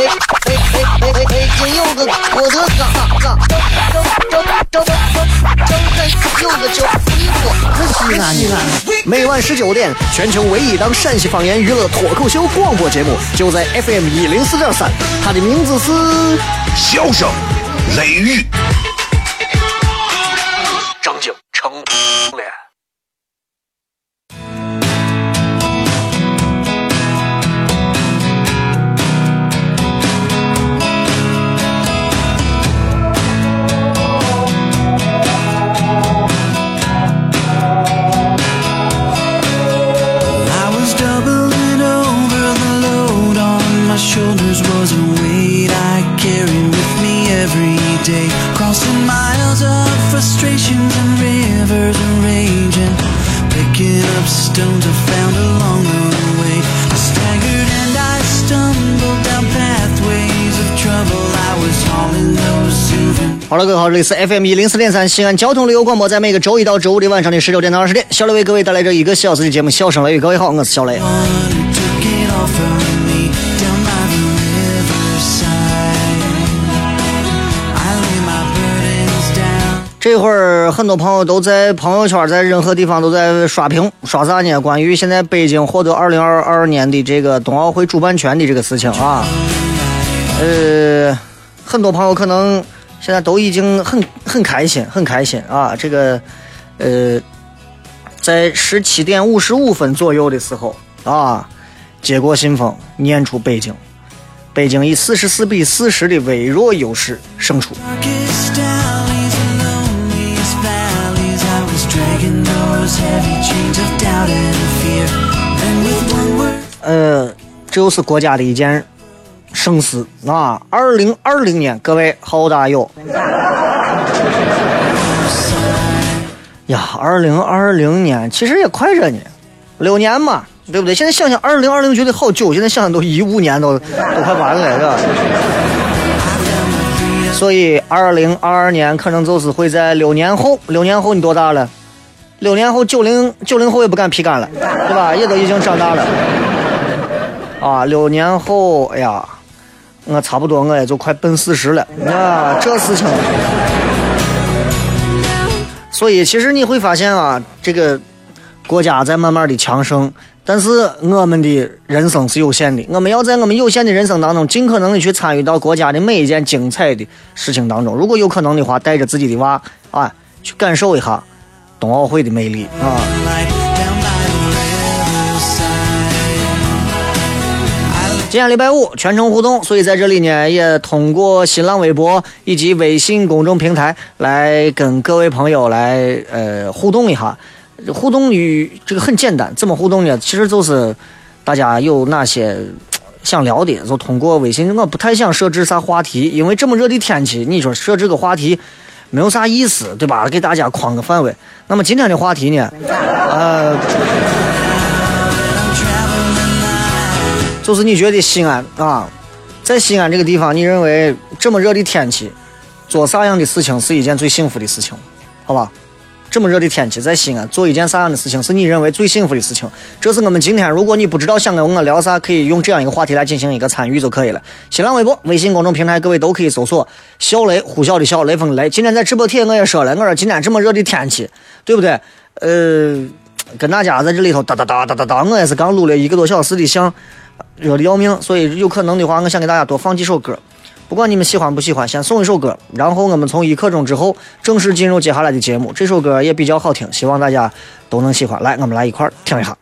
哎哎哎哎哎哎！金柚子，我的嘎嘎！张张张张张张柚子酒，西安西安！每晚十九点，全球唯一档陕西方言娱乐脱口秀广播节目，就在 FM 一零四点三。它的名字是《笑声雷雨》。了，各位好，这里是 FM 一零四点三西安交通旅游广播，在每个周一到周五的晚上的十九点到二十点，小雷为各位带来这一个小时的节目《笑声雷雨》。各位好，我是小雷。这会儿很多朋友都在朋友圈，在任何地方都在刷屏，刷啥呢？关于现在北京获得二零二二年的这个冬奥会主办权的这个事情啊，呃。很多朋友可能现在都已经很很开心，很开心啊！这个，呃，在十七点五十五分左右的时候啊，接过信封，念出北京，北京以四十四比四十的微弱优势胜出。呃，这又是国家的一件。生死啊！二零二零年，各位好大哟呀！二零二零年其实也快着呢，六年嘛，对不对？现在想想，二零二零觉得好久，现在想想都一五年都都快完了，是吧？所以二零二二年可能就是会在六年后。六年后你多大了？六年后九零九零后也不敢皮干了，对吧？也都已经长大了啊！六年后，哎呀！我差不多，我也就快奔四十了啊！这事情，所以其实你会发现啊，这个国家在慢慢的强盛，但是我们的人生是有限的，我们要在我们有限的人生当中，尽可能的去参与到国家的每一件精彩的事情当中。如果有可能的话，带着自己的娃啊，去感受一下冬奥会的魅力啊！今天礼拜五，全程互动，所以在这里呢，也通过新浪微博以及微信公众平台来跟各位朋友来呃互动一下。互动与这个很简单，怎么互动呢？其实就是大家有哪些想聊的，就通过微信。我不太想设置啥话题，因为这么热的天气，你说设置个话题没有啥意思，对吧？给大家框个范围。那么今天的话题呢，呃。就是你觉得西安啊，在西安这个地方，你认为这么热的天气，做啥样的事情是一件最幸福的事情？好吧，这么热的天气，在西安做一件啥样的事情是你认为最幸福的事情？这是我们今天，如果你不知道想跟我聊啥，可以用这样一个话题来进行一个参与就可以了。新浪微博、微信公众平台，各位都可以搜索“小雷”，呼啸的小雷锋的雷。今天在直播贴我也说了，我说今天这么热的天气，对不对？呃，跟大家在这里头哒哒哒哒哒哒，我也是刚录了一个多小时的像。热的要命，所以有可能的话，我想给大家多放几首歌，不管你们喜欢不喜欢，先送一首歌，然后我们从一刻钟之后正式进入接下来的节目。这首歌也比较好听，希望大家都能喜欢。来，我们来一块儿听一下。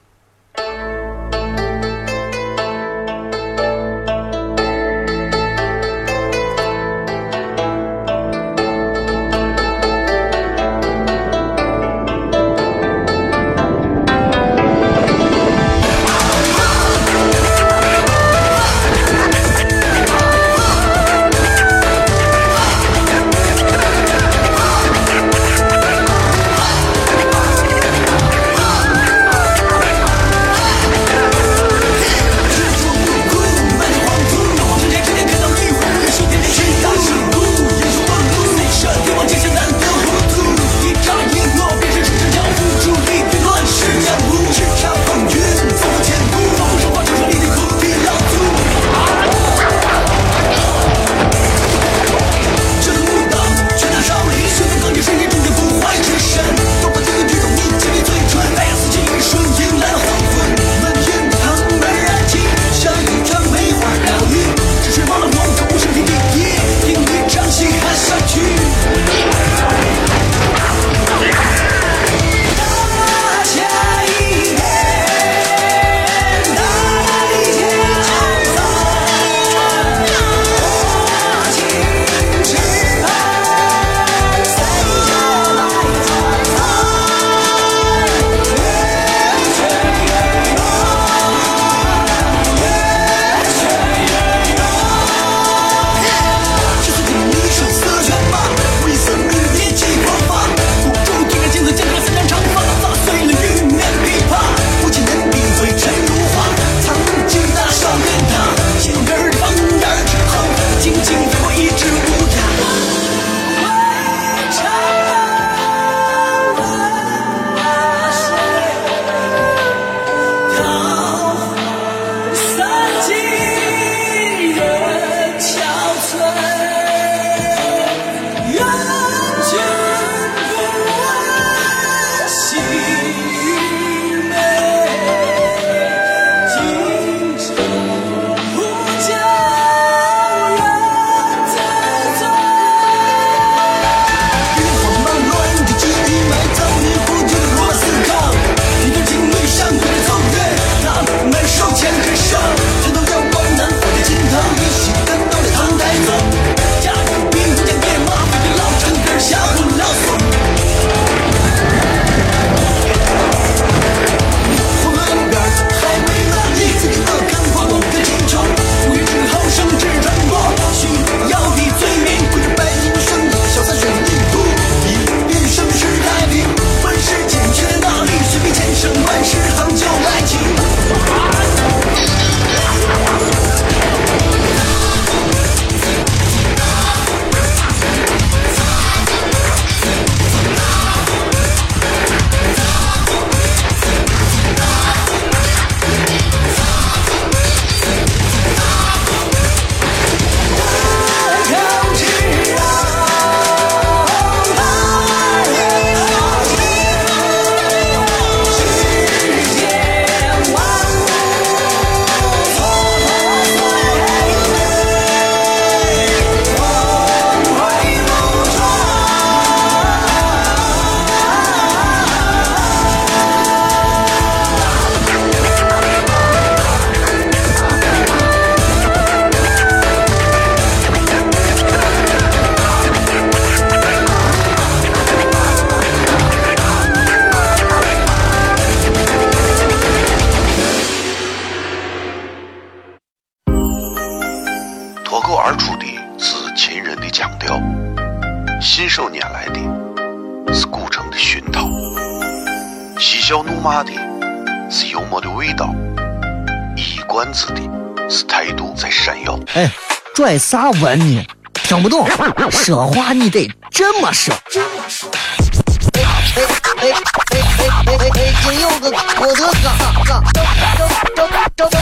啥文呢？听不懂，说话你得这么说。哎哎哎哎哎哎哎！今有个郭德纲，张张张张张张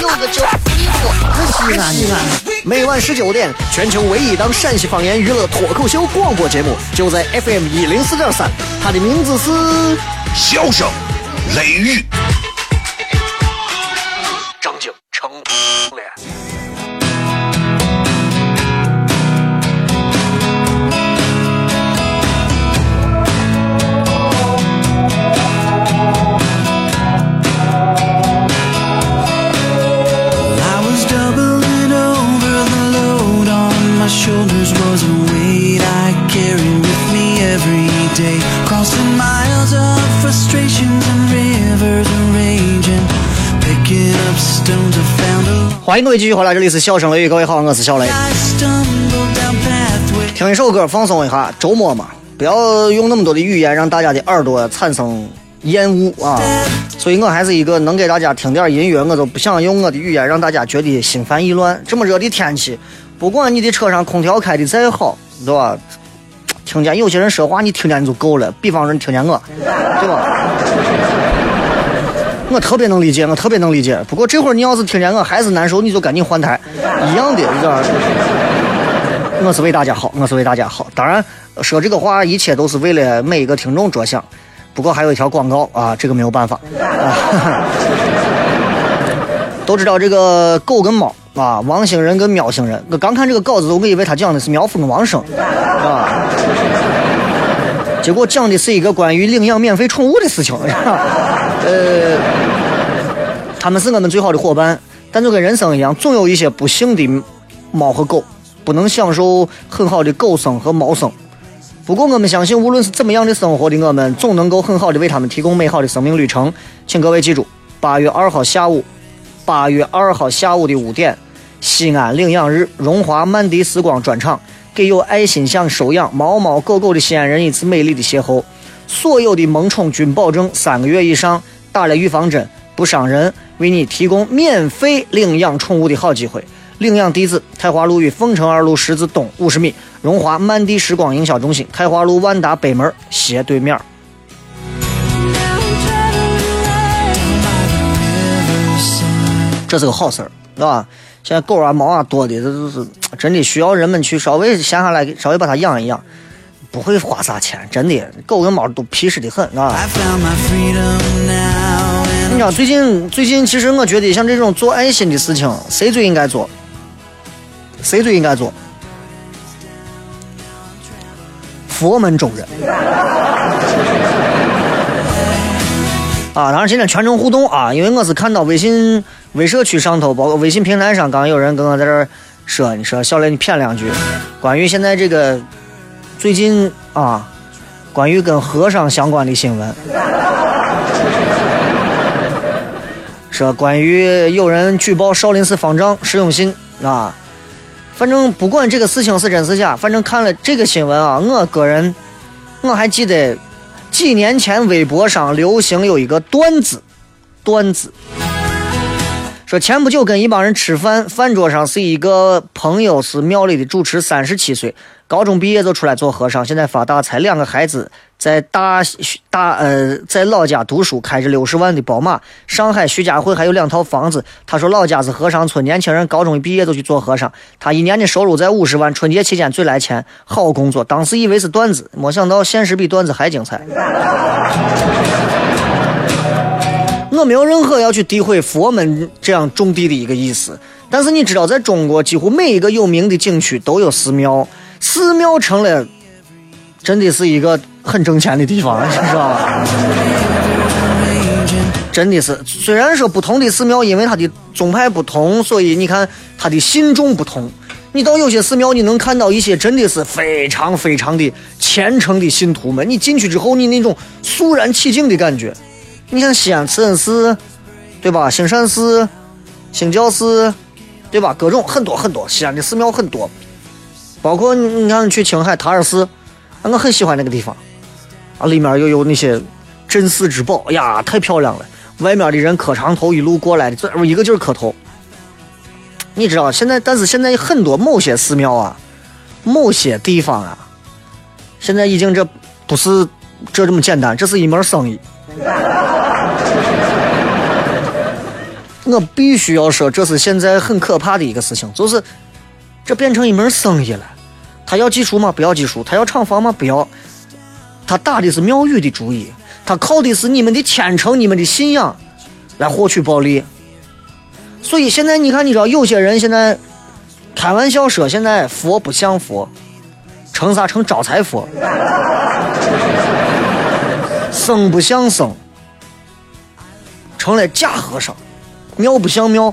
有个叫李波，西安西安。每晚十九点，全球唯一档陕西方言娱乐脱口秀广播节目，就在 FM 一零四点三，它的名字是《笑声雷雨》。欢迎各位继续回来，这里是笑声雷雨，各位好，我是小雷。听一首歌放松一下，周末嘛，不要用那么多的语言让大家的耳朵产生厌恶啊。所以我还是一个能给大家听点音乐，我都不想用我的语言让大家觉得心烦意乱。这么热的天气，不管你的车上空调开的再好，对吧？听见有些人说话，你听见就够了。比方说，你听见我，对吧？我特别能理解，我特别能理解。不过这会儿你要是听见我还是难受，你就赶紧换台，一样的，你知道吧？我是为大家好，我是为大家好。当然，说这个话，一切都是为了每一个听众着想。不过还有一条广告啊，这个没有办法。啊、都知道这个狗跟猫啊，王星人跟喵星人。我刚看这个稿子，我以为他讲的是苗阜跟王生啊，结果讲的是一个关于领养免费宠物的事情。呃，他们是我们最好的伙伴，但就跟人生一样，总有一些不幸的猫和狗，不能享受很好的狗生和猫生。不过我们相信，无论是怎么样的生活的我们，总能够很好的为他们提供美好的生命旅程。请各位记住，八月二号下午，八月二号下午的五点，西安领养日荣华曼迪时光专场，给有爱心想收养猫猫狗狗的西安人一次美丽的邂逅。所有的萌宠均保证三个月以上打了预防针，不伤人，为你提供免费领养宠物的好机会。领养地址：太华路与凤城二路十字东五十米，荣华曼迪时光营销中心，太华路万达北门斜对面。这是个好事儿，是吧？现在狗啊、猫啊多的，这都是真的需要人们去稍微闲下来，稍微把它养一养，不会花啥钱，真的。狗跟猫都皮实的很，啊。你知道最近最近，其实我觉得像这种做爱心的事情，谁最应该做？谁最应该做？佛门中人。啊，当然今天全程互动啊，因为我是看到微信微社区上头，包括微信平台上，刚有人跟我在这儿说，你说小雷你谝两句，关于现在这个最近啊，关于跟和尚相关的新闻。说关于有人举报少林寺方丈释永信啊，反正不管这个事情是真是假，反正看了这个新闻啊，我个人我还记得几年前微博上流行有一个段子，段子。说前不久跟一帮人吃饭，饭桌上是一个朋友是庙里的主持，三十七岁，高中毕业就出来做和尚，现在发大财，两个孩子在大大呃在老家读书，开着六十万的宝马，上海徐家汇还有两套房子。他说老家是和尚村，年轻人高中一毕业就去做和尚，他一年的收入在五十万，春节期间最来钱，好工作。当时以为是段子，没想到现实比段子还精彩。我没有任何要去诋毁佛门这样种地的一个意思，但是你知道，在中国几乎每一个有名的景区都有寺庙，寺庙成了真的是一个很挣钱的地方，你知道吧？真的是，虽然说不同的寺庙因为它的宗派不同，所以你看它的信众不同。你到有些寺庙，你能看到一些真的是非常非常的虔诚的信徒们。你进去之后，你那种肃然起敬的感觉。你像西安慈恩寺，对吧？兴善寺、兴教寺，对吧？各种很多很多，西安的寺庙很多，包括你你看去青海塔尔寺，啊我很喜欢那个地方，啊，里面又有那些镇寺之宝，哎呀，太漂亮了！外面的人磕长头一路过来的，这一个劲儿磕头。你知道现在，但是现在很多某些寺庙啊，某些地方啊，现在已经这不是这这么简单，这是一门生意。我必须要说，这是现在很可怕的一个事情，就是这变成一门生意了。他要技术吗？不要技术。他要厂房吗？不要。他打的是庙宇的主意，他靠的是你们的虔诚、你们的信仰来获取暴利。所以现在你看，你知道有些人现在开玩笑说，现在佛不像佛，成啥？成招财佛。僧不像僧，成了假和尚；庙不像庙，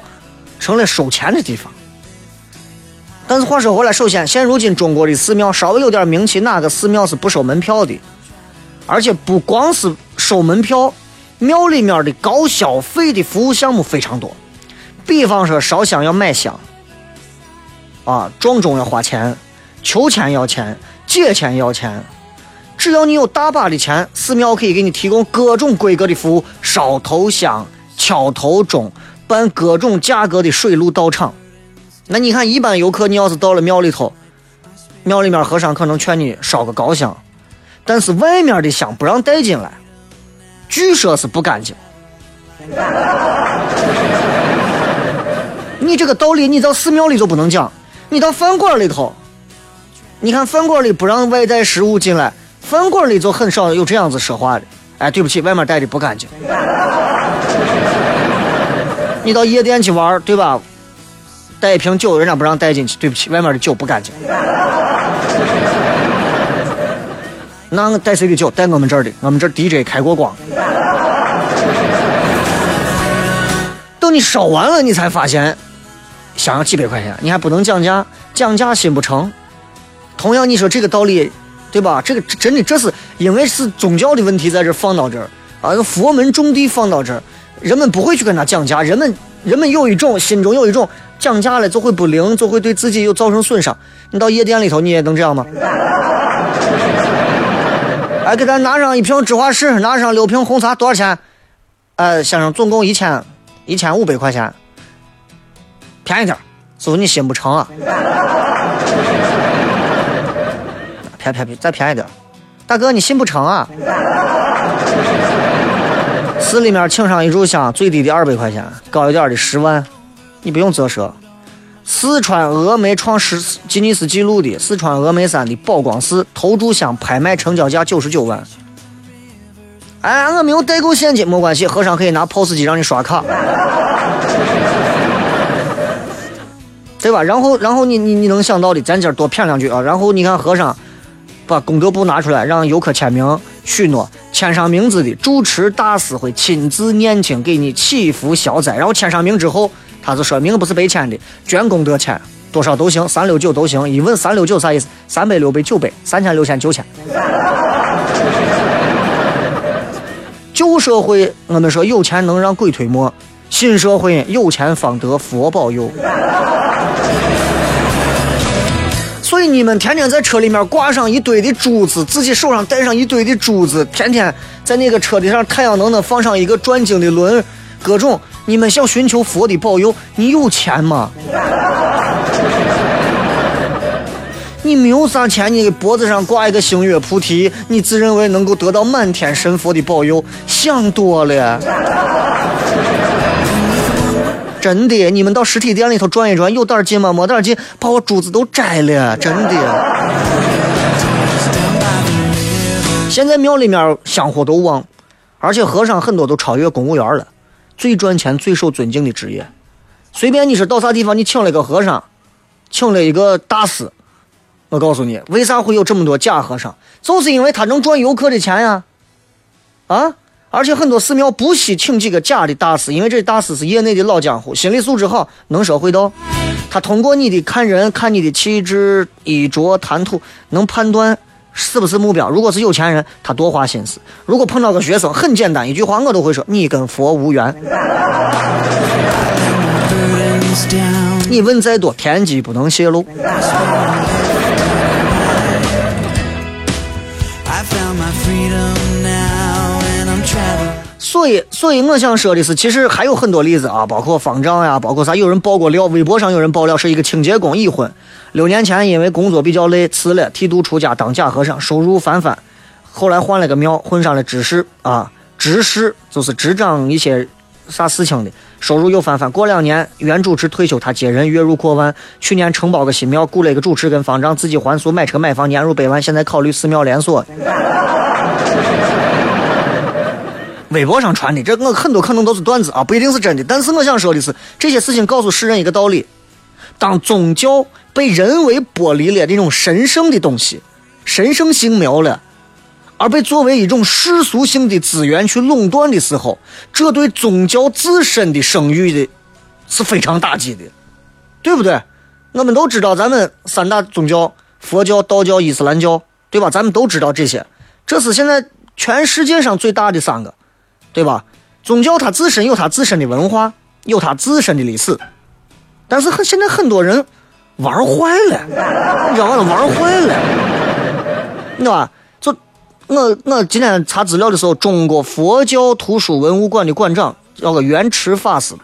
成了收钱的地方。但是话说回来，首先，现如今中国的寺庙稍微有点名气，哪个寺庙是不收门票的？而且不光是收门票，庙里面的高消费的服务项目非常多。比方说烧香要买香，啊，撞钟要花钱，求签要钱，借钱要钱。只要你有大把的钱，寺庙可以给你提供各种规格的服务：烧头香、敲头钟、办各种价格的水陆道场。那你看，一般游客，你要是到了庙里头，庙里面和尚可能劝你烧个高香。但是外面的香不让带进来，据说是不干净。你这个道理，你到寺庙里就不能讲，你到饭馆里头，你看饭馆里不让外带食物进来，饭馆里就很少有这样子说话的。哎，对不起，外面带的不干净。你到夜店去玩，对吧？带一瓶酒，人家不让带进去，对不起，外面的酒不干净。那我带谁的酒？带我们这儿的，我们这儿 DJ 开过光。等你烧完了，你才发现，想要几百块钱，你还不能讲价，讲价心不成。同样，你说这个道理，对吧？这个真的，这是因为是宗教的问题，在这放到这儿啊，佛门种地放到这儿，人们不会去跟他讲价，人们人们有一种心中有一种讲价了就会不灵，就会对自己又造成损伤。你到夜店里头，你也能这样吗？哎，给咱拿上一瓶芝华士，拿上六瓶红茶，多少钱？呃，先生，总共一千一千五百块钱，便宜点师傅你心不诚啊？便便便，再便宜点大哥你心不诚啊？寺里面请上一炷香，最低的二百块钱，高一点的十万，你不用啧舌。四川峨眉创世吉尼斯纪录的四川峨眉山的宝光寺头炷香拍卖成交价九十九万。哎，我没有带够现金，没关系，和尚可以拿 POS 机让你刷卡，对吧？然后，然后你你你能想到的，咱今儿多谝两句啊。然后你看和尚把功德簿拿出来，让游客签名许诺，签上名字的主持大师会亲自念经给你祈福消灾。然后签上名之后。他是说明不是白签的，捐功德钱多少都行，三六九都行。一问三六九啥意思？三百六百九百，三千六千九千。旧社会我们说有钱能让鬼推磨，新社会有钱方得佛保佑。所以你们天天在车里面挂上一堆的珠子，自己手上戴上一堆的珠子，天天在那个车顶上太阳能能放上一个转经的轮，各种。你们想寻求佛的保佑，你有钱吗？你没有啥钱，你脖子上挂一个星月菩提，你自认为能够得到满天神佛的保佑？想多了。真的，你们到实体店里头转一转，有点劲吗？没点劲，把我珠子都摘了。真的。现在庙里面香火都旺，而且和尚很多都超越公务员了。最赚钱、最受尊敬的职业，随便你是到啥地方，你请了个和尚，请了一个大师，我告诉你，为啥会有这么多假和尚？就是因为他能赚游客的钱呀，啊！而且很多寺庙不惜请几个假的大师，因为这大师是业内的老江湖，心理素质好，能说会道。他通过你的看人、看你的气质、衣着、谈吐，能判断。是不是目标？如果是有钱人，他多花心思；如果碰到个学生，很简单，一句话我都会说：你跟佛无缘。你问再多，天机不能泄露。所以，所以我想说的是，其实还有很多例子啊，包括方丈呀，包括啥，有人爆过料，微博上有人爆料是一个清洁工已婚，六年前因为工作比较累辞了，剃度出家当假和尚，收入翻番，后来换了个庙，混上了执事啊，执事就是执掌一些啥事情的，收入又翻番。过两年原主持退休，他接任，月入过万。去年承包个新庙，雇了一个主持跟方丈，自己还俗，买车买房，年入百万，现在考虑寺庙连锁。微博上传的，这我很多可能都是段子啊，不一定是真的。但是我想说的是，这些事情告诉世人一个道理：当宗教被人为剥离了那种神圣的东西、神圣性苗了，而被作为一种世俗性的资源去垄断的时候，这对宗教自身的声誉的是非常打击的，对不对？我们都知道，咱们三大宗教：佛教、道教、伊斯兰教，对吧？咱们都知道这些，这是现在全世界上最大的三个。对吧？宗教它自身有它自身的文化，有它自身的历史，但是很现在很多人玩坏了，你知道吗？玩坏了，你知道吧？就我我今天查资料的时候，中国佛教图书文物馆的馆长叫个圆池法师，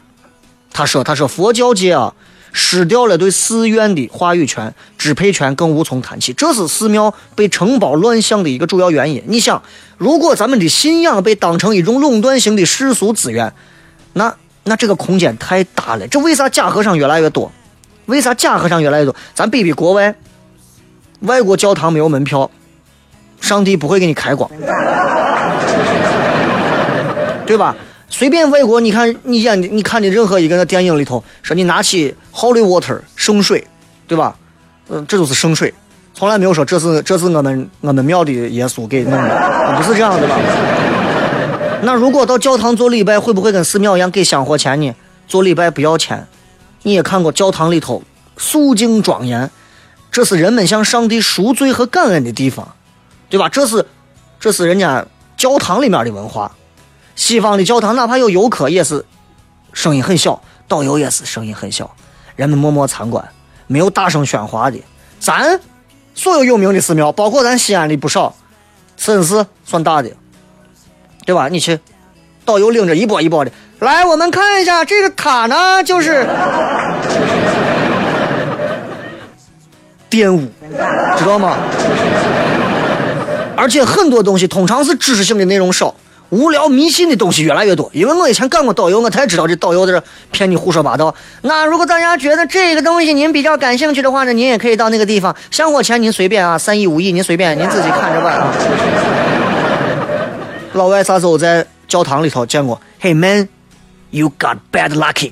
他说：“他说佛教界啊。”失掉了对寺院的话语权、支配权，更无从谈起。这是寺庙被承包乱象的一个主要原因。你想，如果咱们的信仰被当成一种垄断性的世俗资源，那那这个空间太大了。这为啥假和尚越来越多？为啥假和尚越来越多？咱比比国外，外国教堂没有门票，上帝不会给你开光，对吧？随便外国，你看你演的、你看的任何一个电影里头，说你拿起 Holy Water 圣水，对吧？嗯，这就是圣水，从来没有说这是这是我们我们庙的耶稣给弄的，不是这样的吧？那如果到教堂做礼拜，会不会跟寺庙一样给香火钱呢？做礼拜不要钱。你也看过教堂里头肃静庄严，这是人们向上帝赎罪和感恩的地方，对吧？这是这是人家教堂里面的文化。西方的教堂，哪怕有游客，也是声音很小，导游也是声音很小，人们默默参观，没有大声喧哗的。咱所有有名的寺庙，包括咱西安的不少，慈恩寺算大的，对吧？你去，导游领着一波一波的来，我们看一下这个塔呢，就是玷污，知道吗？而且很多东西通常是知识性的内容少。无聊迷信的东西越来越多，因为我以前干过导游，我才知道这导游在这骗你胡说八道。那如果大家觉得这个东西您比较感兴趣的话呢，您也可以到那个地方，香火钱您随便啊，三亿五亿您随便，您自己看着办啊。老外啥时候在教堂里头见过？Hey man, you got bad lucky.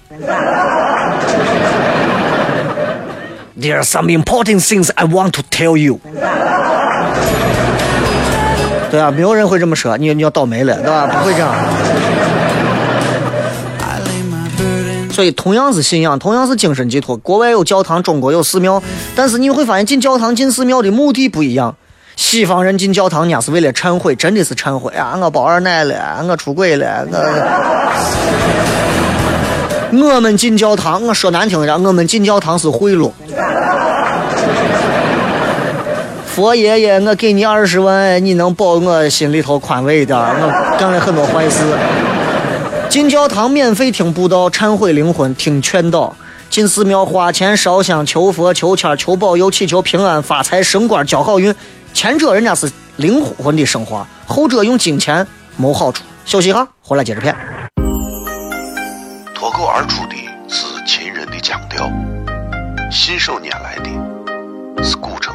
There are some important things I want to tell you. 对啊，没有人会这么说，你你要倒霉了，对吧？不会这样。所以同样是信仰，同样是精神寄托，国外有教堂，中国有寺庙，但是你会发现进教堂、进寺庙的目的不一样。西方人进教堂，人家是为了忏悔，真的是忏悔啊！我包二奶了，我出轨了，我。我们进教堂，我说难听点，我们进教堂是贿赂。佛爷爷，我给你二十万，你能保我心里头宽慰一点我干了很多坏事。进教堂免费听布道，忏悔灵魂，听劝导；进寺庙花钱烧香，求佛、求签、求保佑，祈求平安、发财、升官、交好运。前者人家是灵魂的升华，后者用金钱谋好处。休息一下，回来接着片。脱口而出的是秦人的腔调，信手拈来的是古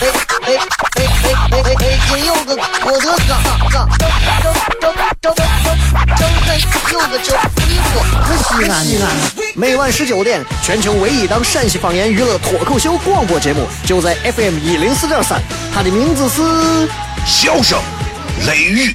哎哎哎哎哎哎！今有个我的哥，哥，周周周周周周有个周衣服，西安西安。每晚十九点，全球唯一档陕西方言娱乐脱口秀广播节目，就在 FM 一零四点三。它的名字是《笑声雷雨》。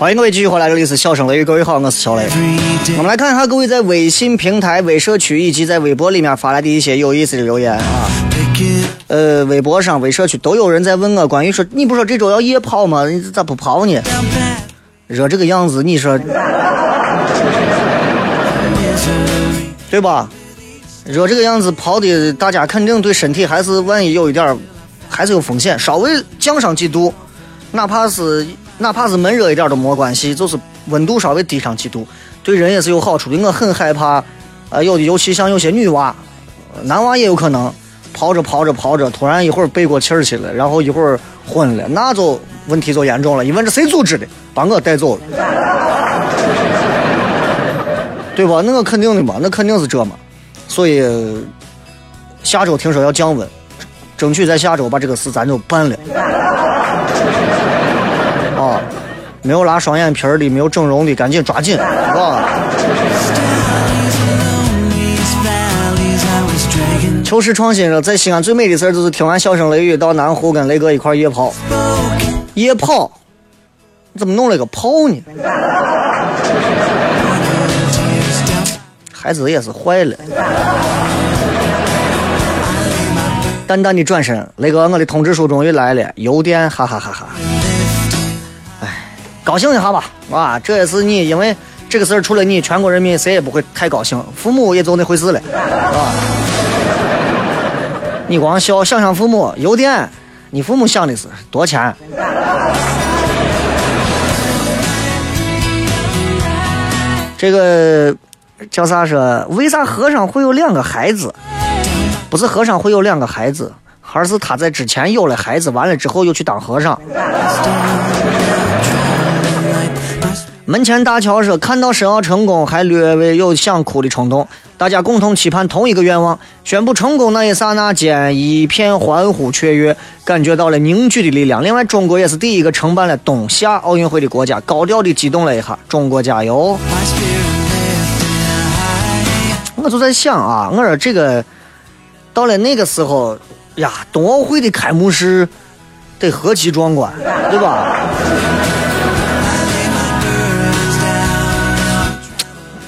欢迎各位继续回来，这里是笑声雷雨，各位好，我是小雷。我们来看一下各位在微信平台、微社区以及在微博里面发来的一些有意思的留言啊。呃，微博上、微社区都有人在问我关于说，你不说这周要夜跑吗？你咋不跑呢？热这个样子，你说对吧？热这个样子跑的，大家肯定对身体还是万一有一点儿，还是有风险。稍微降上几度，哪怕是哪怕是闷热一点都没关系，就是温度稍微低上几度，对人也是有好处的。我很害怕，呃，有的尤其像有些女娃，男娃也有可能跑着跑着跑着，突然一会儿背过气儿去了，然后一会儿昏了，那就问题就严重了。一问这谁组织的，把我带走了，对吧？那个肯定的嘛，那肯定是这嘛。所以下周听说要降温，争取在下周把这个事咱就办了。没有拉双眼皮儿的，没有整容的，赶紧抓紧，啊！These valleys I was dragging. 求实创新说，在西安最美的事儿就是听完笑声雷雨到南湖跟雷哥一块夜跑。夜跑，怎么弄了个炮呢？孩子也是坏了。淡淡的转身，雷哥，我的通知书终于来了，邮电，哈哈哈哈。高兴一下吧，啊，这也是你，因为这个事儿除了你，全国人民谁也不会太高兴，父母也就那回事了，啊。你光笑，想想父母，邮电，你父母想的是多钱？这个叫啥说？为啥和尚会有两个孩子？不是和尚会有两个孩子，而是他在之前有了孩子，完了之后又去当和尚。门前大桥说，看到申奥成功，还略微有想哭的冲动。大家共同期盼同一个愿望，宣布成功那一刹那间，一片欢呼雀跃，感觉到了凝聚的力量。另外，中国也是第一个承办了冬夏奥运会的国家，高调的激动了一下，中国加油！我就在想啊，我说这个到了那个时候呀，冬奥会的开幕式得何其壮观，对吧？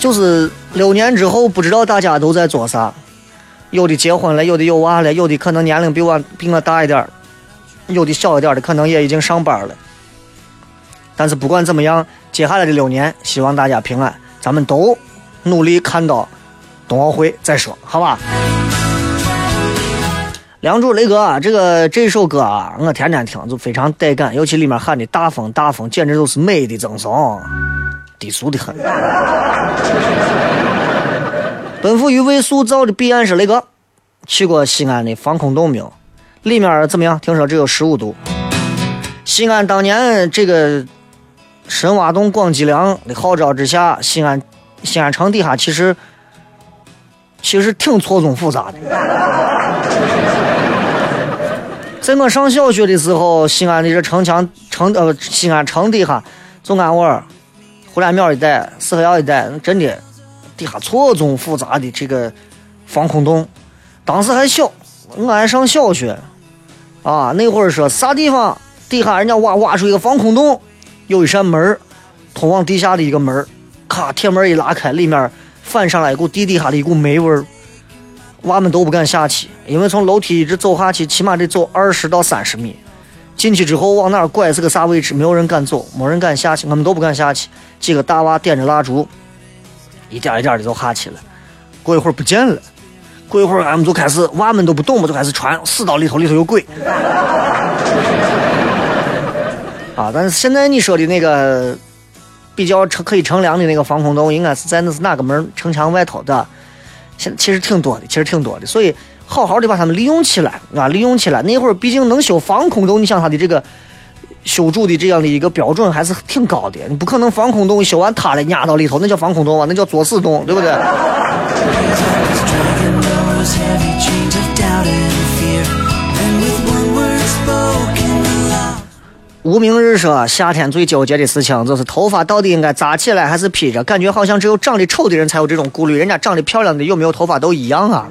就是六年之后，不知道大家都在做啥，有的结婚了，有的有娃了，有的可能年龄比我比我大一点儿有的小一点儿的可能也已经上班了。但是不管怎么样，接下来的六年，希望大家平安，咱们都努力看到冬奥会再说，好吧？梁祝雷哥啊，这个这首歌啊，我天天听就非常带感，尤其里面喊的大风大风，简直就是美的赠送，低俗的很。奔赴于未塑造的彼岸是雷哥，去过西安的防空洞没有？里面怎么样？听说只有十五度。西安当年这个深挖洞、广积粮的号召之下，西安西安城底下其实其实挺错综复杂的。在我上小学的时候，西安的这城墙城呃西安城底下，宗安窝儿、胡家庙一带、四合院一带，真的底下错综复杂的这个防空洞。当时还小，我还上小学，啊，那会儿说啥地方底下人家挖挖出一个防空洞，有一扇门通往地下的一个门咔，铁门一拉开，里面反上来一股地底下的一股霉味儿。娃们都不敢下去，因为从楼梯一直走下去，起码得走二十到三十米。进去之后往哪儿拐是个啥位置，没有人敢走，没人敢下去，我们都不敢下去。几个大娃点着蜡烛，一点一点的就下去了。过一会儿不见了，过一会儿俺们就开始，娃们都不动嘛，就开始传，死到里头，里头有鬼。啊！但是现在你说的那个比较乘可以乘凉的那个防空洞，应该是在那是哪个门城墙外头的？现其实挺多的，其实挺多的，所以好好的把它们利用起来啊，利用起来。那会儿毕竟能修防空洞，你想它的这个修筑的这样的一个标准还是挺高的，你不可能防空洞修完塌了压到里头，那叫防空洞啊，那叫作死洞，对不对？无名日说，夏天最纠结的事情就是头发到底应该扎起来还是披着，感觉好像只有长得丑的人才有这种顾虑，人家长得漂亮的有没有头发都一样啊。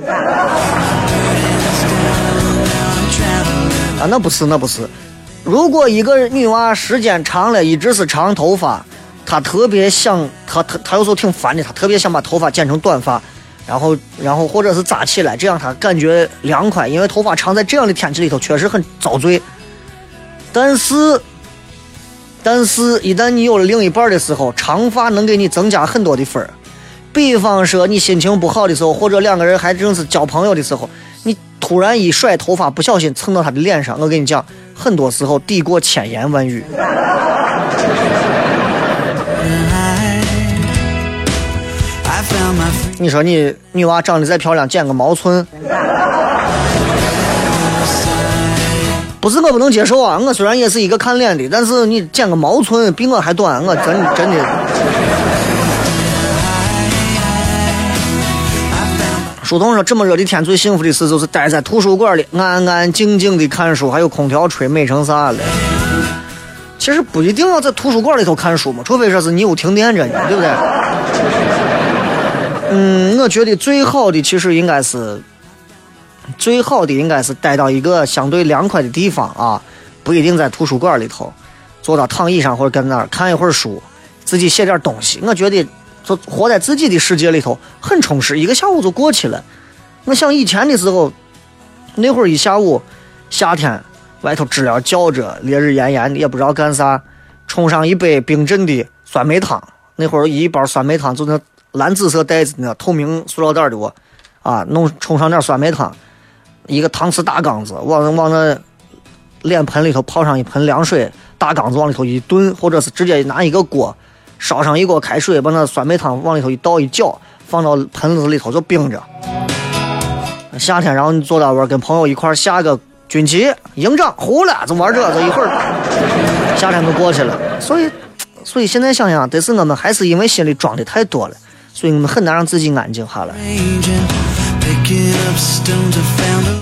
啊，那不是，那不是。如果一个女娃时间长了，一直是长头发，她特别想，她她她有时候挺烦的，她特别想把头发剪成短发，然后然后或者是扎起来，这样她感觉凉快，因为头发长在这样的天气里头确实很遭罪。但是，但是，一旦你有了另一半的时候，长发能给你增加很多的分儿。比方说，你心情不好的时候，或者两个人还正是交朋友的时候，你突然一甩头发，不小心蹭到他的脸上，我跟你讲，很多时候抵过千言万语。你说你女娃长得再漂亮，剪个毛寸，不是我不能接受啊！我虽然也是一个看脸的，但是你剪个毛寸比我还短，我真真的。书童说：“这么热的天，最幸福的事就是待在图书馆里，安安静静的看书，还有空调吹，美成啥了。”其实不一定要在图书馆里头看书嘛，除非说是你有停电着呢，对不对？嗯，我觉得最好的其实应该是，最好的应该是待到一个相对凉快的地方啊，不一定在图书馆里头，坐到躺椅上或者跟那儿看一会儿书，自己写点东西。我觉得就活在自己的世界里头很充实，一个下午就过去了。我想以前的时候，那会儿一下午，夏天外头知了叫着，烈日炎炎的，也不知道干啥，冲上一杯冰镇的酸梅汤。那会儿一包酸梅汤就那蓝紫色袋子那透明塑料袋的我，啊，弄冲上点酸梅汤，一个搪瓷大缸子，往往那脸盆里头泡上一盆凉水，大缸子往里头一炖，或者是直接拿一个锅烧上一锅开水，把那酸梅汤往里头一倒一搅，放到盆子里头就冰着。夏天，然后你坐到那儿跟朋友一块下个军旗，营长呼了，就玩这个，一会儿夏天就过去了。所以，所以现在想想，得是我们还是因为心里装的太多了，所以我们很难让自己安静下来。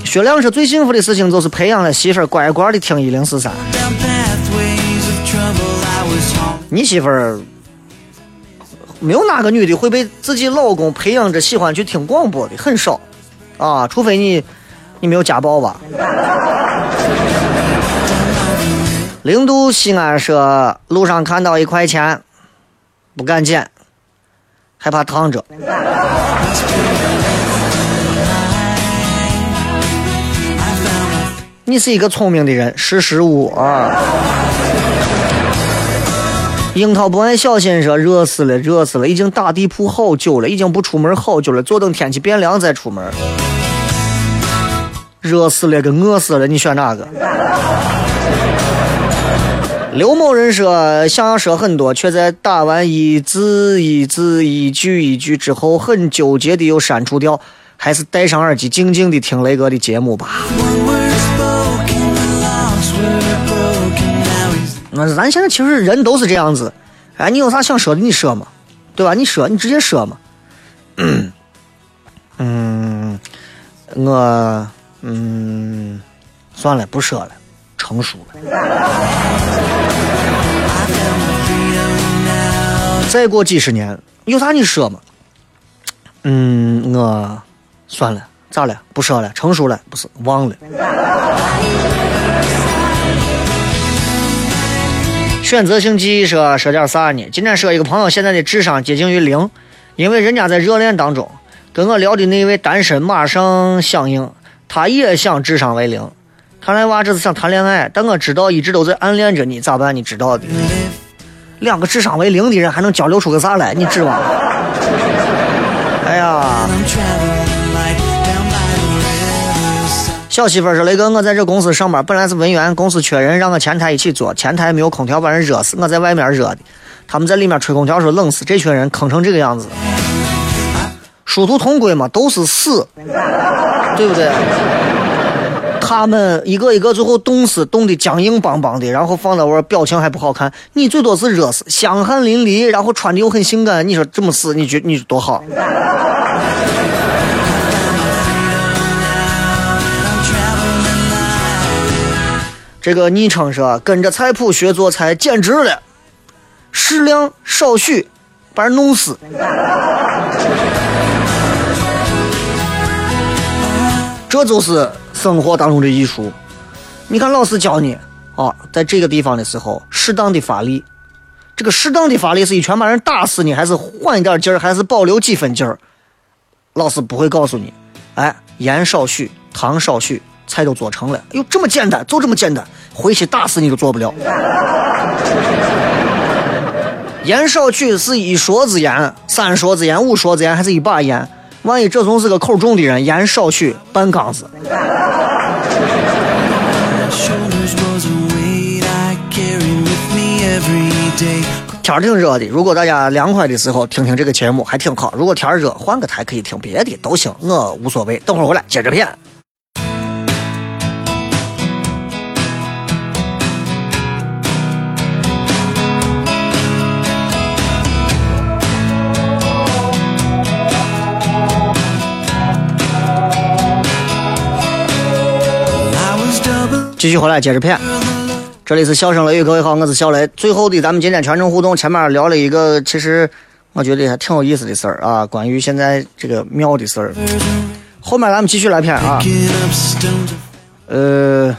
薛亮说最幸福的事情就是培养了媳妇儿乖乖的听一零四三。你媳妇儿没有哪个女的会被自己老公培养着喜欢去听广播的，很少啊，除非你你没有家暴吧。零度西安说路上看到一块钱，不敢捡，害怕烫着。你是一个聪明的人，识时务啊。樱桃不爱小心说热死了，热死了，已经打地铺好久了，已经不出门好久了，坐等天气变凉再出门。热死了跟饿死了，你选哪个？刘某人说想要说很多，却在打完一字一字、一句一句之后，很纠结的又删除掉，还是戴上耳机静静的听雷哥的节目吧。那咱现在其实人都是这样子，哎，你有啥想说的你说嘛，对吧？你说，你直接说嘛。嗯，我嗯，算了，不说了，成熟了。再过几十年，有啥你说嘛？嗯，我算了，咋了？不说了，成熟了，不是忘了。选择性记忆说说点啥呢？今天说一个朋友现在的智商接近于零，因为人家在热恋当中，跟我聊的那位单身马上响应，他也想智商为零。看来娃这是想谈恋爱，但我知道一直都在暗恋着你，咋办？你知道的。两个智商为零的人还能交流出个啥来？你指望？哎呀！小媳妇儿说：“雷哥，我在这公司上班，本来是文员，公司缺人，让我前台一起做，前台没有空调，把人热死，我在外面热的，他们在里面吹空调说冷死，这群人坑成这个样子，殊途同归嘛，都是死，对不对？他们一个一个最后冻死，冻得僵硬邦邦的，然后放在我表情还不好看，你最多是热死，香汗淋漓，然后穿的又很性感，你说这么死，你觉你多好？”这个昵称说跟着菜谱学做菜简直了，适量少许，把人弄死。这就是生活当中的艺术。你看老师教你啊，在这个地方的时候，适当的发力，这个适当的发力是一拳把人打死呢，还是缓一点劲儿，还是保留几分劲儿？老师不会告诉你。哎，盐少许，糖少许，菜都做成了。哎呦，这么简单，就这么简单，回去打死你都做不了。盐少许是一勺子盐，三勺子盐，五勺子盐，还是一把盐？万一这种是个口重的人，盐少许，半缸子。天儿挺热的，如果大家凉快的时候听听这个节目还挺好。如果天儿热，换个台可以听别的都行，我无所谓。等会儿回来接着片。继续回来接着片。这里是笑声雷雨，各位好，我是小雷。最后的咱们今天全程互动，前面聊了一个其实我觉得还挺有意思的事儿啊，关于现在这个庙的事儿。后面咱们继续来片啊，呃，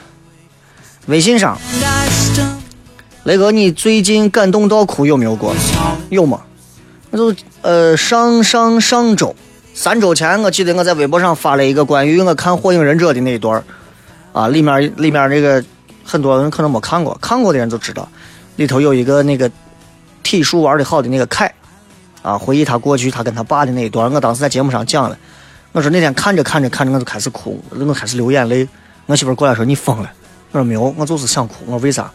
微信上雷哥，你最近感动到哭有没有过？有吗？那就呃上上上周三周前，我记得我在微博上发了一个关于我看《火影忍者》的那一段儿啊，里面里面这个很多人可能没看过，看过的人就知道，里头有一个那个体术玩的好的那个凯啊，回忆他过去他跟他爸的那一段，我当时在节目上讲了，我说那天看着看着看着我就开始哭，我开始流眼泪，我媳妇过来说你疯了，我说没有，我就是想哭，我为啥？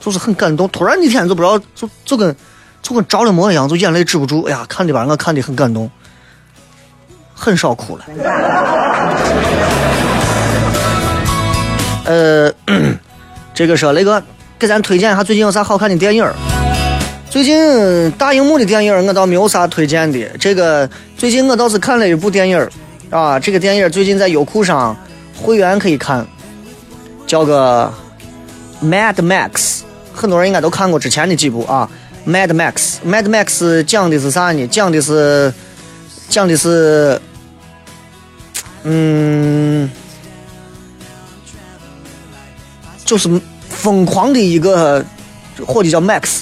就是很感动，突然一天就不知道，就就跟就跟着了魔一样，就眼泪止不住。哎呀，看的吧，我看的很感动，很少哭了。呃，这个说雷哥给咱推荐一下最近有啥好看的电影？最近大荧幕的电影我倒没有啥推荐的。这个最近我倒是看了一部电影啊，这个电影最近在优酷上会员可以看，叫个《Mad Max》，很多人应该都看过之前的几部啊。《Mad Max》，《Mad Max》讲的是啥呢？讲的是讲的是，嗯，就是疯狂的一个伙计叫 Max。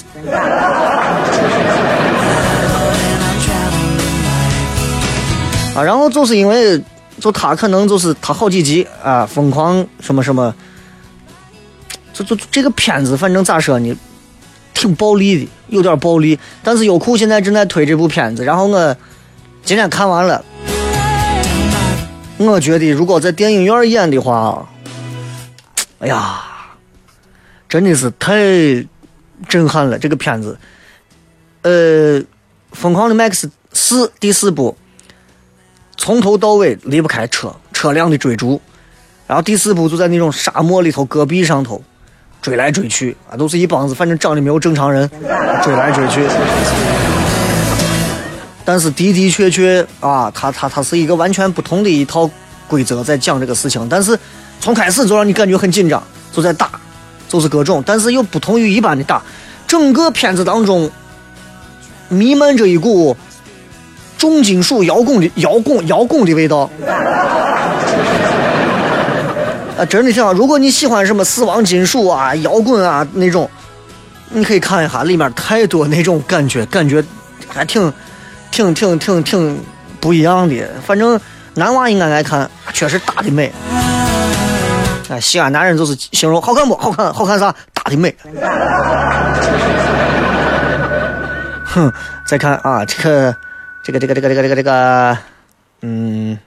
啊，然后就是因为就他可能就是他好几集啊，疯狂什么什么，就就这个片子反正咋说呢，挺暴力的，有点暴力。但是优酷现在正在推这部片子，然后我今天看完了，我觉得如果在电影院演的话，哎呀，真的是太震撼了这个片子。呃，《疯狂的麦克斯四》第四部，从头到尾离不开车车辆的追逐，然后第四部就在那种沙漠里头戈壁上头追来追去啊，都是一帮子反正长得没有正常人追来追去。但是的的确确啊，它它它是一个完全不同的一套规则在讲这个事情，但是从开始就让你感觉很紧张，就在打，就是各种，但是又不同于一般的打，整个片子当中弥漫着一股重金属摇滚的摇滚摇滚的味道。啊，真的挺好。如果你喜欢什么死亡金属啊、摇滚啊那种，你可以看一下，里面太多那种感觉，感觉还挺、挺、挺、挺、挺不一样的。反正男娃应该爱看，确实打的美。哎，西安男人就是形容好看不好看，好看啥？打的美。哼，再看啊，这个，这个，这个，这个，这个，这个，这个，嗯。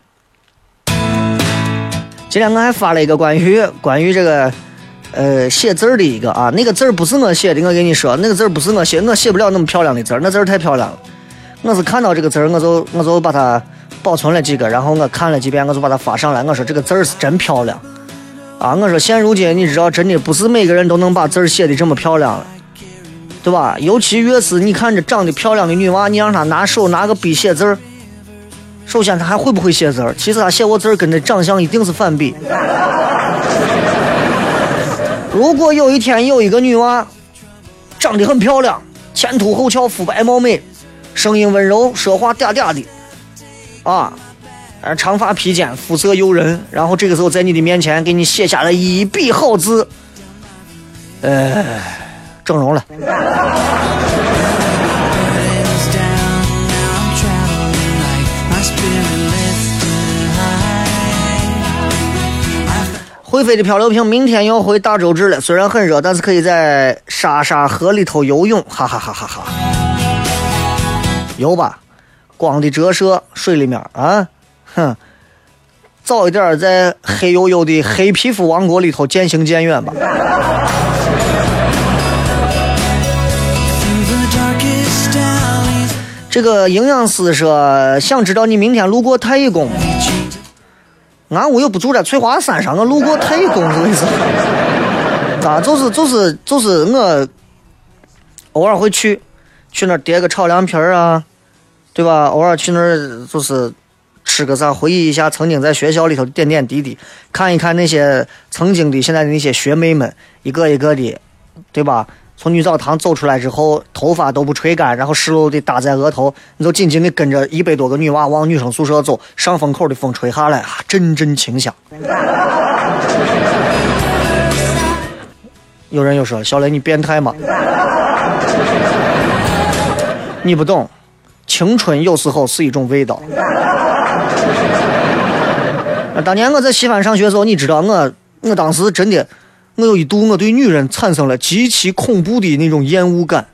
今天我还发了一个关于关于这个，呃，写字儿的一个啊，那个字儿不是我写的，我跟你说，那个字儿不是我写，我写不了那么漂亮的字儿，那字儿太漂亮了。我是看到这个字儿，我就我就把它保存了几个，然后我看了几遍，我就把它发上来。我说这个字儿是真漂亮啊！我说现如今你知道，真的不是每个人都能把字儿写的这么漂亮了，对吧？尤其越是你看着长得漂亮的女娃，你让她拿手拿个笔写字儿。首先，她还会不会写字儿？其实她写过字儿跟这长相一定是反比。如果有一天有一个女娃，长得很漂亮，前凸后翘，肤白貌美，声音温柔，说话嗲嗲的，啊，而长发披肩肤色诱人然后这个时候在你的面前给你写下了一笔好字呃整容了。会飞的漂流瓶明天要回大周至了虽然很热但是可以在沙沙河里头游泳哈哈哈哈哈。游吧光的折射水里面啊。哼，早一点在黑黝黝的黑皮肤王国里头渐行渐远吧。这个营养师说，想知道你明天路过太乙宫。俺屋又不住在翠华山上，我路过太乙宫是为啥？啊，就是就是就是我偶尔会去，去那儿叠个炒凉皮儿啊，对吧？偶尔去那儿就是吃个啥，回忆一下曾经在学校里头的点点滴滴，看一看那些曾经的现在的那些学妹们，一个一个的，对吧？从女澡堂走出来之后，头发都不吹干，然后湿漉漉的搭在额头，你就紧紧的跟着一百多个女娃往女生宿舍走，上风口的风吹下来，啊，阵阵清香。有人又说：“小雷，你变态吗？” 你不懂，青春有时候是一种味道。当年我在西安上学的时候，你知道我，我当时真的，我有一度我对女人产生了极其恐怖的那种厌恶感，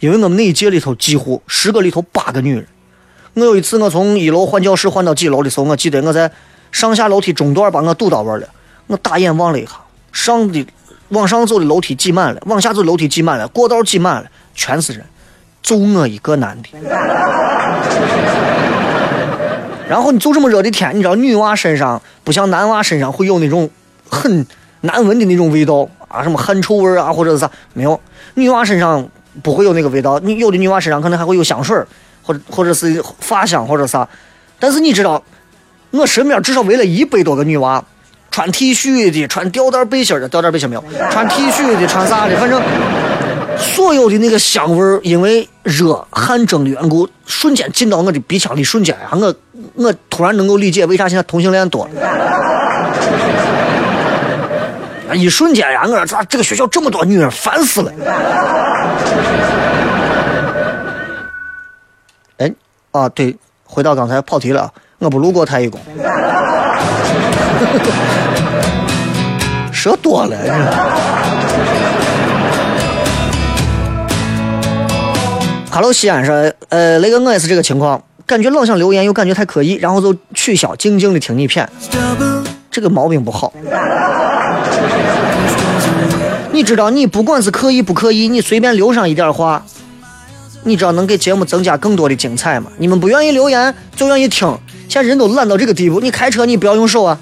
因为我们那一届里头几乎十个里头八个女人。我有一次我从一楼换教室换到几楼的时候，我记得我在上下楼梯中段把我堵到位了，我大眼望了一下，上的往上走的楼梯挤满了，往下走楼梯挤满了，过道挤满了，全是人，就我一个男的。然后你就这么热的天，你知道女娃身上不像男娃身上会有那种很难闻的那种味道啊，什么汗臭味啊，或者是啥没有，女娃身上不会有那个味道。你有的女娃身上可能还会有香水，或者或者是发香或者啥。但是你知道，我身边至少围了一百多个女娃，穿 T 恤的，穿吊带背心的，吊带背心没有，穿 T 恤的，穿啥的，反正所有的那个香味儿，因为热汗蒸的缘故，瞬间进到我的鼻腔里，瞬间啊，我我突然能够理解为啥现在同性恋多了。啊一瞬间呀，我说咋这个学校这么多女人，烦死了。哎，啊对，回到刚才跑题了，我不路过太乙宫，说多了。Hello，西安说，呃，雷哥，我也是这个情况，感觉老想留言，又感觉太刻意，然后就取消，静静的听你片，这个毛病不好。你知道，你不管是刻意不刻意，你随便留上一点话，你知道能给节目增加更多的精彩吗？你们不愿意留言，就愿意听，现在人都懒到这个地步，你开车你不要用手啊。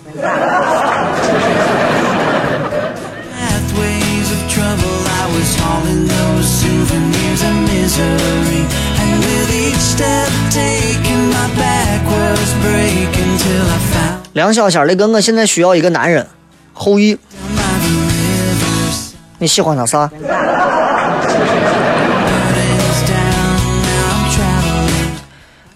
梁小仙儿，雷哥，我现在需要一个男人，后羿，你喜欢他啥？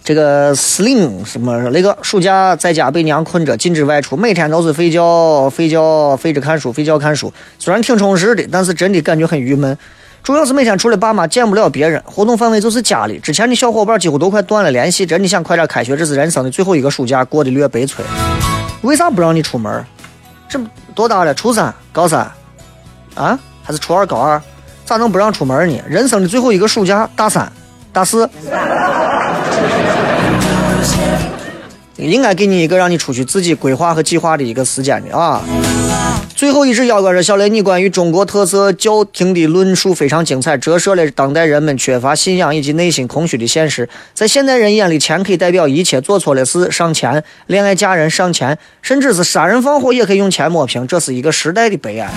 这个司令什么雷哥，暑假在家被娘困着，禁止外出，每天都是睡觉、睡觉、睡着看书、睡觉看书。虽然挺充实的，但是真的感觉很郁闷。主要是每天除了爸妈见不了别人，活动范围就是家里。之前的小伙伴几乎都快断了联系，真的想快点开学，这是人生的最后一个暑假，过得略悲催。为啥不让你出门？这多大了？初三、高三，啊？还是初二、高二？咋能不让出门呢？人生的最后一个暑假，大三、大四。应该给你一个让你出去自己规划和计划的一个时间的啊。最后一支摇滚是小雷，你关于中国特色教廷的论述非常精彩，折射了当代人们缺乏信仰以及内心空虚的现实。在现代人眼里，钱可以代表一切，做错了事上钱，恋爱嫁人上钱，甚至是杀人放火也可以用钱抹平，这是一个时代的悲哀。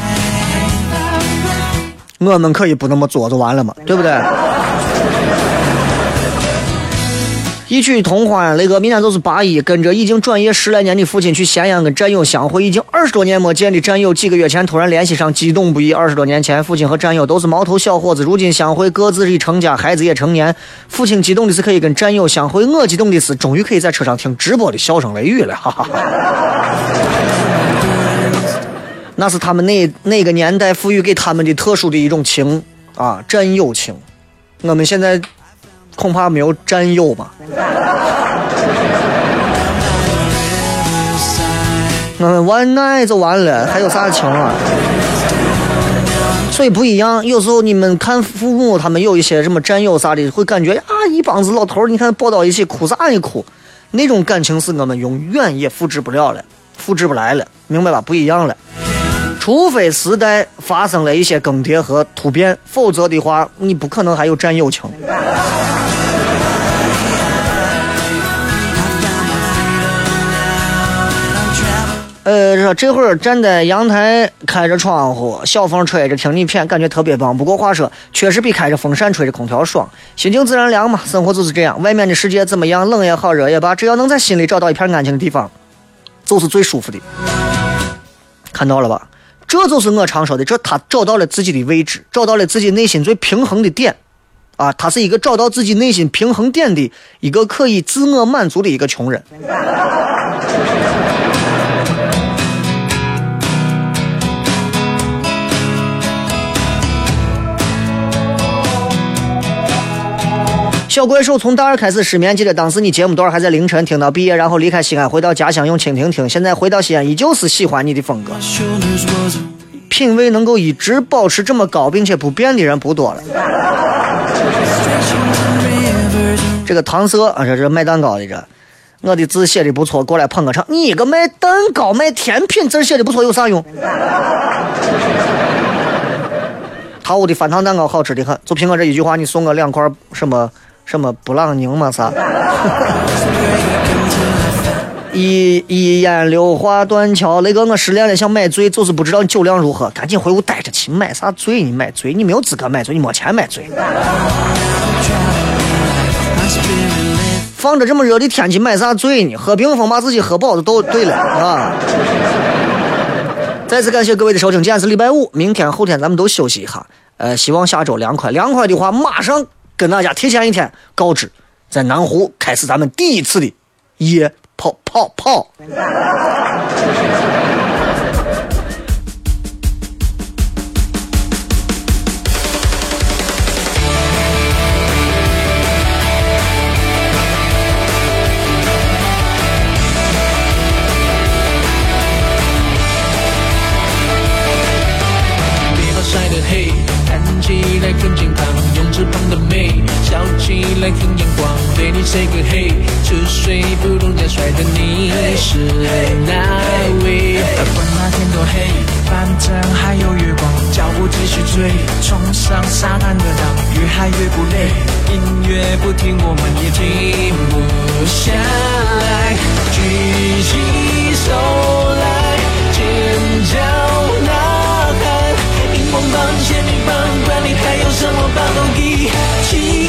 我们可以不那么做就完了嘛，对不对？一曲同欢，雷哥，明天就是八一，跟着已经转业十来年的父亲去咸阳跟战友相会，已经二十多年没见的战友，几个月前突然联系上，激动不已。二十多年前，父亲和战友都是毛头小伙子，如今相会，各自已成家，孩子也成年。父亲激动的是可以跟战友相会，我激动的是终于可以在车上听直播的笑声雷雨了，哈哈哈。那是他们那那个年代赋予给他们的特殊的一种情啊，战友情。我们现在恐怕没有战友吧。嗯，one night 就完了，还有啥情啊？所以不一样，有时候你们看父母他们有一些什么战友啥的，会感觉啊，一帮子老头儿，你看抱到一起哭啥一哭，那种感情是我们永远也复制不了了，复制不来了，明白吧？不一样了。除非时代发生了一些更迭和突变，否则的话，你不可能还有战友情。呃，这这会儿站在阳台，开着窗户，小风吹着，听你片，感觉特别棒。不过话说，确实比开着风扇、吹着空调爽，心情自然凉嘛。生活就是这样，外面的世界怎么样，冷也好，热也罢，只要能在心里找到一片安静的地方，就是最舒服的。看到了吧？这就是我常说的，这他找到了自己的位置，找到了自己内心最平衡的点，啊，他是一个找到自己内心平衡点的一个可以自我满足的一个穷人。小怪兽从大二开始失眠，记得当时你节目段还在凌晨听到毕业，然后离开西安回到家乡用蜻蜓听，现在回到西安依旧是喜欢你的风格。品味能够一直保持这么高并且不变的人不多了。这个唐色啊，这这卖蛋糕的这，我的字写的不错，过来捧个场。你一个卖蛋糕卖甜品，字写的不错有啥用？桃屋的翻糖蛋糕好吃的很，就凭我这一句话，你送我两块什么？什么布朗宁嘛啥？一一烟柳花断桥，雷哥我失恋了想买醉，就是不知道酒量如何，赶紧回屋待着去。买啥醉？你买醉？你没有资格买醉，你没钱买醉。放着这么热的天气买啥醉呢？喝冰峰把自己喝饱就都对了啊！再次感谢各位的收听，今天是礼拜五，明天后天咱们都休息一下。呃，希望下周凉快，凉快的话马上。跟大家提前一天告知，在南湖开始咱们第一次的夜跑跑跑。来笑起来很阳光，对你 say 个 hey，吃水不懂加帅的你是哪位？管那天多黑，反正还有月光，脚步继续追，冲上沙滩的浪，越嗨越不累，音乐不停，我们也停不下来，举起手来，尖叫呐喊，荧光棒、签名棒，管你还有什么棒都一起。